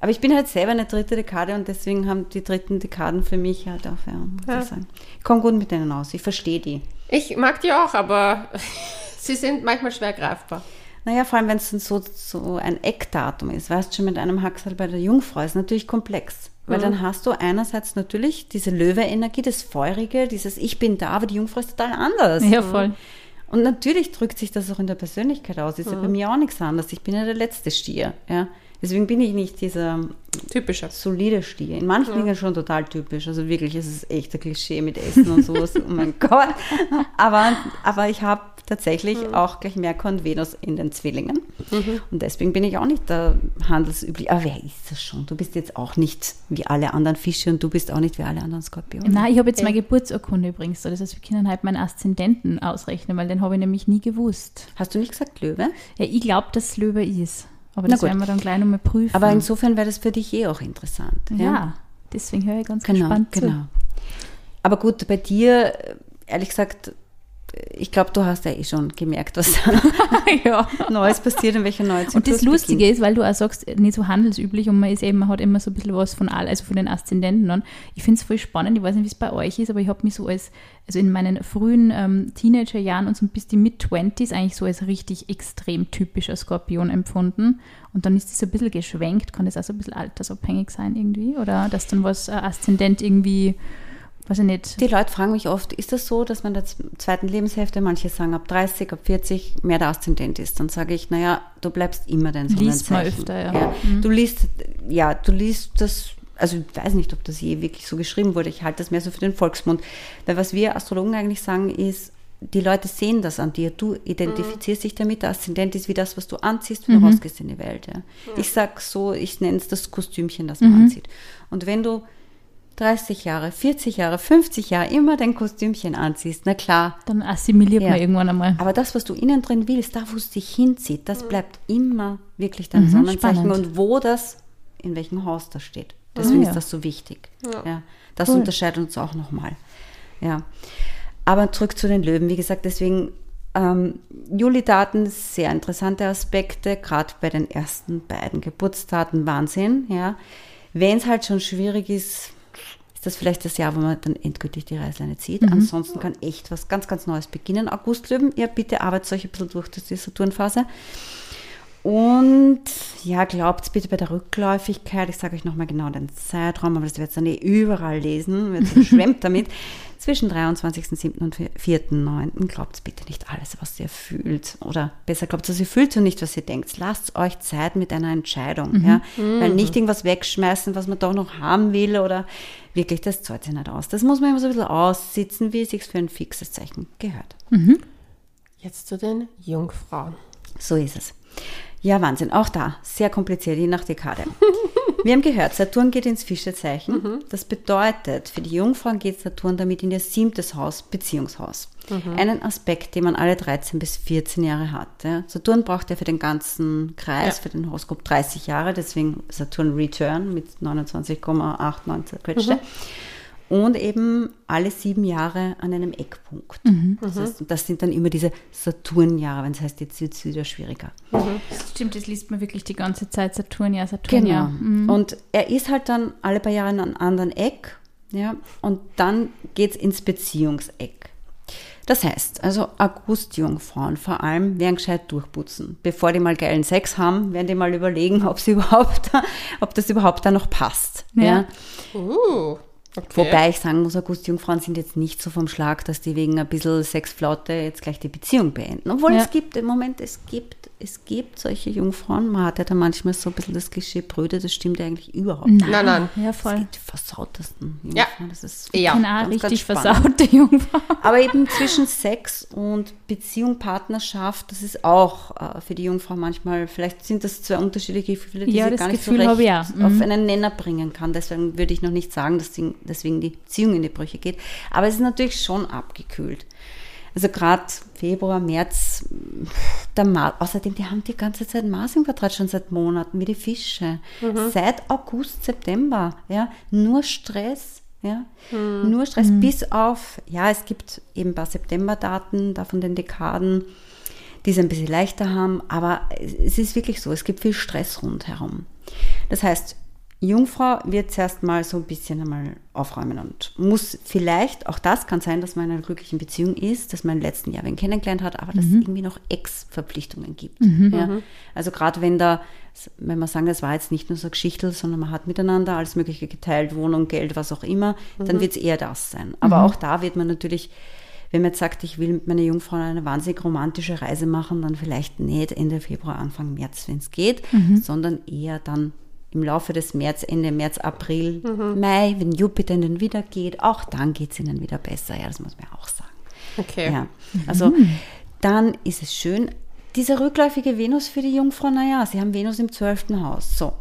Aber ich bin halt selber eine dritte Dekade und deswegen haben die dritten Dekaden für mich halt auch, ja, muss Ja. ich sagen. Ich komme gut mit denen aus, ich verstehe die. Ich mag die auch, aber sie sind manchmal schwer greifbar. Naja, vor allem, wenn es dann so, so ein Eckdatum ist, weißt du, schon mit einem Haxel bei der Jungfrau ist natürlich komplex. Weil dann hast du einerseits natürlich diese Löwe-Energie, das Feurige, dieses Ich bin da, aber die Jungfrau ist total anders. Ja, voll. Und natürlich drückt sich das auch in der Persönlichkeit aus. Ist ja bei mir auch nichts anderes. Ich bin ja der letzte Stier. Ja. Deswegen bin ich nicht dieser Typischer. solide Stier. In manchen Dingen schon total typisch. Also wirklich, es ist echt ein Klischee mit Essen und sowas. oh mein Gott. Aber, aber ich habe tatsächlich auch gleich Merkur und Venus in den Zwillingen. Und deswegen bin ich auch nicht der handelsüblich. Aber wer ist das schon? Du bist jetzt auch nicht wie alle anderen Fische und du bist auch nicht wie alle anderen Skorpione. Nein, ich habe jetzt meine Geburtsurkunde übrigens. da. Das heißt, wir können halt meinen Aszendenten ausrechnen, weil den habe ich nämlich nie gewusst. Hast du nicht gesagt Löwe? Ja, ich glaube, dass es Löwe ist. Aber das werden wir dann gleich nochmal prüfen. Aber insofern wäre das für dich eh auch interessant. ja, deswegen höre ich ganz Genau, gespannt genau. Aber gut, bei dir, äh, ehrlich gesagt, ich glaube, du hast ja eh schon gemerkt, was ja. Neues passiert und welcher neue Und Zyklus das Lustige beginnt. ist, weil du auch sagst, nicht so handelsüblich und man ist eben, man hat immer so ein bisschen was von all, also von den Aszendenten an. Ich finde es voll spannend, ich weiß nicht, wie es bei euch ist, aber ich habe mich so als, also in meinen frühen ähm, Teenagerjahren und so bis die Mid-20s eigentlich so als richtig extrem typischer Skorpion empfunden. Und dann ist das so ein bisschen geschwenkt, kann das auch so ein bisschen altersabhängig sein irgendwie? Oder dass dann was äh, Aszendent irgendwie, weiß ich nicht, Die Leute fragen mich oft, ist das so, dass man in der zweiten Lebenshälfte, manche sagen ab 30, ab 40, mehr der Aszendent ist? Dann sage ich, naja, du bleibst immer dein Liest man Sonnenzeichen. öfter, ja. Du liest, ja, du liest das also ich weiß nicht, ob das je wirklich so geschrieben wurde. Ich halte das mehr so für den Volksmund. Weil was wir Astrologen eigentlich sagen ist, die Leute sehen das an dir. Du identifizierst dich damit. Der Aszendent ist wie das, was du anziehst, wenn du rausgehst in die Welt. Ja. Ich sag so, ich nenne es das Kostümchen, das man anzieht. Und wenn du 30 Jahre, 40 Jahre, 50 Jahre immer dein Kostümchen anziehst, na klar. Dann assimiliert Ja. man irgendwann einmal. Aber das, was du innen drin willst, da wo es dich hinzieht, das bleibt immer wirklich dein Sonnenzeichen spannend. und wo das, in welchem Haus das steht. Deswegen Ah, ja. ist das so wichtig. Ja. das Cool. unterscheidet uns auch nochmal. Ja. Aber zurück zu den Löwen. Wie gesagt, deswegen ähm, Juli-Daten, sehr interessante Aspekte, gerade bei den ersten beiden Geburtsdaten, Wahnsinn. Ja. Wenn es halt schon schwierig ist, ist das vielleicht das Jahr, wo man dann endgültig die Reißleine zieht. Ansonsten kann echt was ganz, ganz Neues beginnen. Augustlöwen, ja, bitte arbeitet euch ein bisschen durch ist die Saturnphase. Und ja, glaubt bitte bei der Rückläufigkeit, ich sage euch nochmal genau den Zeitraum, aber das werdet ihr dann eh überall lesen, wird überschwemmt damit. Zwischen 23.07. und 4.09. glaubt bitte nicht alles, was ihr fühlt. Oder besser glaubt, was ihr fühlt und nicht, was ihr denkt. Lasst euch Zeit mit einer Entscheidung. Ja? Weil nicht irgendwas wegschmeißen, was man doch noch haben will oder wirklich, das zahlt sich nicht aus. Das muss man immer so ein bisschen aussitzen, wie es sich für ein fixes Zeichen gehört. Jetzt zu den Jungfrauen. So ist es. Ja, Wahnsinn. Auch da, sehr kompliziert, je nach Dekade. Wir haben gehört, Saturn geht ins Fischezeichen. Das bedeutet, für die Jungfrauen geht Saturn damit in ihr siebtes Haus, Beziehungshaus. Einen Aspekt, den man alle 13 bis 14 Jahre hat. Ja. Saturn braucht ja für den ganzen Kreis, Ja. für den Horoskop 30 Jahre, deswegen Saturn Return mit 29,89 zerquetschte. Und eben alle sieben Jahre an einem Eckpunkt. Das, heißt, das sind dann immer diese Saturnjahre, wenn es heißt, jetzt wird es wieder schwieriger. Stimmt, das liest man wirklich die ganze Zeit. Saturn, ja, Saturn, Genau. ja. Mhm. Und er ist halt dann alle paar Jahre an einem anderen Eck. Ja, und dann geht es ins Beziehungseck. Das heißt, also August-Jungfrauen vor allem werden gescheit durchputzen. Bevor die mal geilen Sex haben, werden die mal überlegen, ob sie überhaupt, ob das überhaupt da noch passt. Ja. Ja. Uh, okay. Wobei ich sagen muss, August-Jungfrauen sind jetzt nicht so vom Schlag, dass die wegen ein bisschen Sexflaute jetzt gleich die Beziehung beenden. Obwohl Ja. es gibt, im Moment, es gibt, es gibt solche Jungfrauen. Man hat ja da manchmal so ein bisschen das Klischee Brüde, das stimmt ja eigentlich überhaupt nicht. Nein, nein. Ja, Es voll. gibt die versautesten Ja. Jungfrauen. Das ist Ja. Ganz, ganz richtig spannend. versaute Jungfrau. Aber eben zwischen Sex und Beziehung, Partnerschaft, das ist auch äh, für die Jungfrau manchmal, vielleicht sind das zwei unterschiedliche Gefühle, die Ja, sie das gar nicht Gefühl so recht ich auch. auf Mhm. einen Nenner bringen kann. Deswegen würde ich noch nicht sagen, dass die, deswegen die Beziehung in die Brüche geht. Aber es ist natürlich schon abgekühlt. Also gerade Februar, März, der außerdem, die haben die ganze Zeit Mars im Quadrat schon seit Monaten, wie die Fische. Seit August, September, ja, nur Stress, ja, nur Stress bis auf, ja, es gibt eben ein paar Septemberdaten, da von den Dekaden, die es ein bisschen leichter haben, aber es ist wirklich so, es gibt viel Stress rundherum. Das heißt, Jungfrau wird zuerst mal so ein bisschen einmal aufräumen und muss vielleicht, auch das kann sein, dass man in einer glücklichen Beziehung ist, dass man im letzten Jahr wen kennengelernt hat, aber dass es irgendwie noch Ex-Verpflichtungen gibt. Ja? Also gerade wenn da, wenn man sagen, das war jetzt nicht nur so eine Geschichte, sondern man hat miteinander alles Mögliche geteilt, Wohnung, Geld, was auch immer, dann wird es eher das sein. Aber auch da wird man natürlich wenn man jetzt sagt, ich will mit meiner Jungfrau eine wahnsinnig romantische Reise machen, dann vielleicht nicht Ende Februar, Anfang März, wenn es geht, sondern eher dann im Laufe des März, Ende März, April, Mai, wenn Jupiter ihnen wieder geht, auch dann geht es ihnen wieder besser. Ja, das muss man auch sagen. Okay. Ja, also dann ist es schön. Diese rückläufige Venus für die Jungfrau, naja, sie haben Venus im zwölften Haus. So.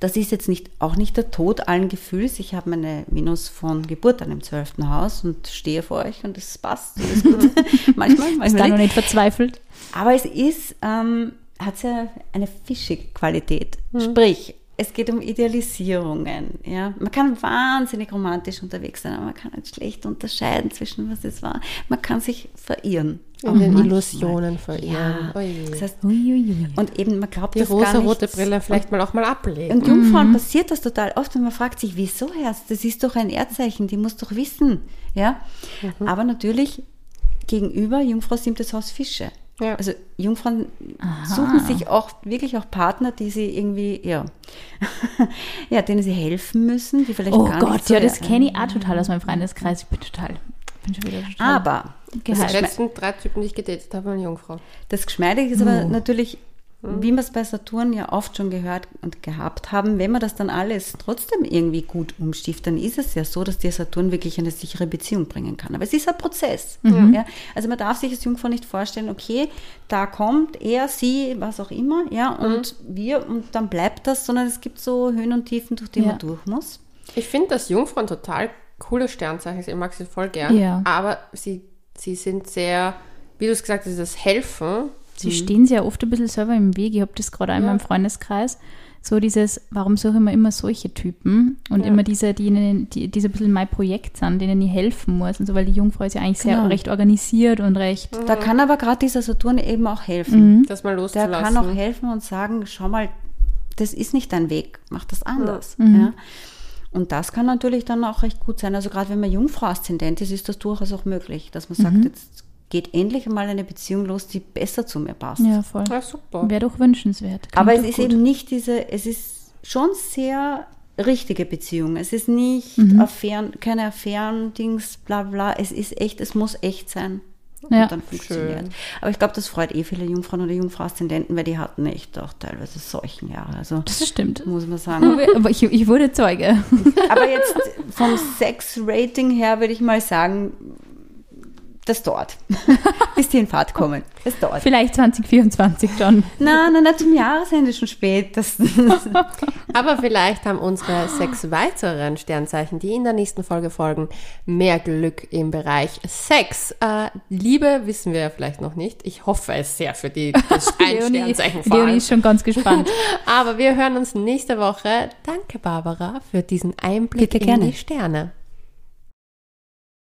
Das ist jetzt nicht, auch nicht der Tod allen Gefühls. Ich habe meine Venus von Geburt an im zwölften Haus und stehe vor euch und es passt. Alles gut. manchmal, Ist da manchmal noch nicht. verzweifelt? Aber es ist, ähm, hat ja eine fischige Qualität. Sprich, es geht um Idealisierungen. Ja? Man kann wahnsinnig romantisch unterwegs sein, aber man kann halt schlecht unterscheiden zwischen was es war. Man kann sich verirren. In den manchmal. Illusionen verirren. Ja. Das heißt, Uiuiui. und eben, man glaubt Die das gar nicht. rosa-rote Brille vielleicht mal auch mal ablegen. Und Jungfrauen passiert das total oft und man fragt sich, wieso Herz? Das ist doch ein Erdzeichen, die muss doch wissen. Ja? Aber natürlich gegenüber Jungfrau siebtes Haus Fische. Ja. Also Jungfrauen suchen sich auch wirklich auch Partner, die sie irgendwie, ja, ja, denen sie helfen müssen, die vielleicht Oh gar Gott, nicht so ja, das kenne ich auch total aus meinem Freundeskreis. Ich bin total, bin schon wieder total Aber Die gehypt. letzten drei Typen, die ich gedatet habe, waren Jungfrau. das Geschmeidige ist aber natürlich, wie wir es bei Saturn ja oft schon gehört und gehabt haben, wenn man das dann alles trotzdem irgendwie gut umstift, dann ist es ja so, dass dir Saturn wirklich eine sichere Beziehung bringen kann. Aber es ist ein Prozess. Ja? Also man darf sich als Jungfrau nicht vorstellen, okay, da kommt er, sie, was auch immer, ja, und wir, und dann bleibt das, sondern es gibt so Höhen und Tiefen, durch die Ja. man durch muss. Ich finde, dass Jungfrauen total coole Sternzeichen sind. Ich mag sie voll gern. Ja. Aber sie, sie sind sehr, wie du es gesagt hast, dieses Helfen. Sie stehen sich ja oft ein bisschen selber im Weg. Ich habe das gerade auch in Ja. meinem Freundeskreis. So dieses, warum suche ich mir immer solche Typen und Ja. immer diese, die, ihnen- die, die so ein bisschen mein Projekt sind, denen ich helfen muss und so, weil die Jungfrau ist ja eigentlich sehr Genau. recht organisiert und recht. Da kann aber gerade dieser Saturn eben auch helfen. Das mal Der loszulassen. kann auch helfen und sagen, schau mal, das ist nicht dein Weg, mach das anders. Ja. Und das kann natürlich dann auch recht gut sein. Also gerade wenn man Jungfrau-Aszendent ist, ist das durchaus auch möglich, dass man sagt, jetzt geht endlich mal eine Beziehung los, die besser zu mir passt. Ja, voll. Ja, super. Wäre doch wünschenswert. Klingt Aber es ist gut. eben nicht diese, es ist schon sehr richtige Beziehung. Es ist nicht Mhm. Affären, keine Affären-Dings, bla bla. Es ist echt, es muss echt sein. Ja. Und dann funktioniert. Schön. Aber ich glaube, das freut eh viele Jungfrauen oder Jungfrau-Aszendenten, weil die hatten echt auch teilweise Seuchenjahre. Also Das stimmt. muss man sagen. Aber ich, ich wurde Zeuge. Aber jetzt vom Sex-Rating her würde ich mal sagen, das dauert. Bis die in Fahrt kommen. Das dauert. Vielleicht 2024 dann. Nein, nein, nein, zum Jahresende schon spät. Das, Aber vielleicht haben unsere sechs weiteren Sternzeichen, die in der nächsten Folge folgen, mehr Glück im Bereich Sex. Äh, Liebe wissen wir ja vielleicht noch nicht. Ich hoffe es sehr für die das ein Leonie, Sternzeichen vor Leonie ist schon ganz gespannt. Aber wir hören uns nächste Woche. Danke, Barbara, für diesen Einblick Bitte in gerne. die Sterne.